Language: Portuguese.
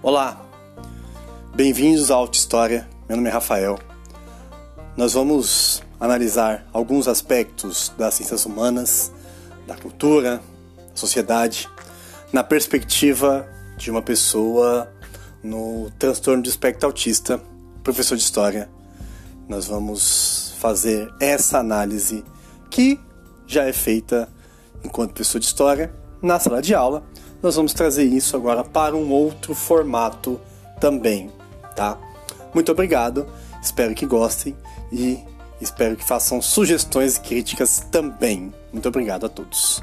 Olá, bem-vindos à Auto História. Meu nome é Rafael. Nós vamos analisar alguns aspectos das ciências humanas, da cultura, da sociedade, na perspectiva de uma pessoa no transtorno de espectro autista, professor de história. Nós vamos fazer essa análise que já é feita enquanto professor de história na sala de aula nós vamos trazer isso agora para um outro formato também, tá? Muito obrigado, espero que gostem e espero que façam sugestões e críticas também. Muito obrigado a todos.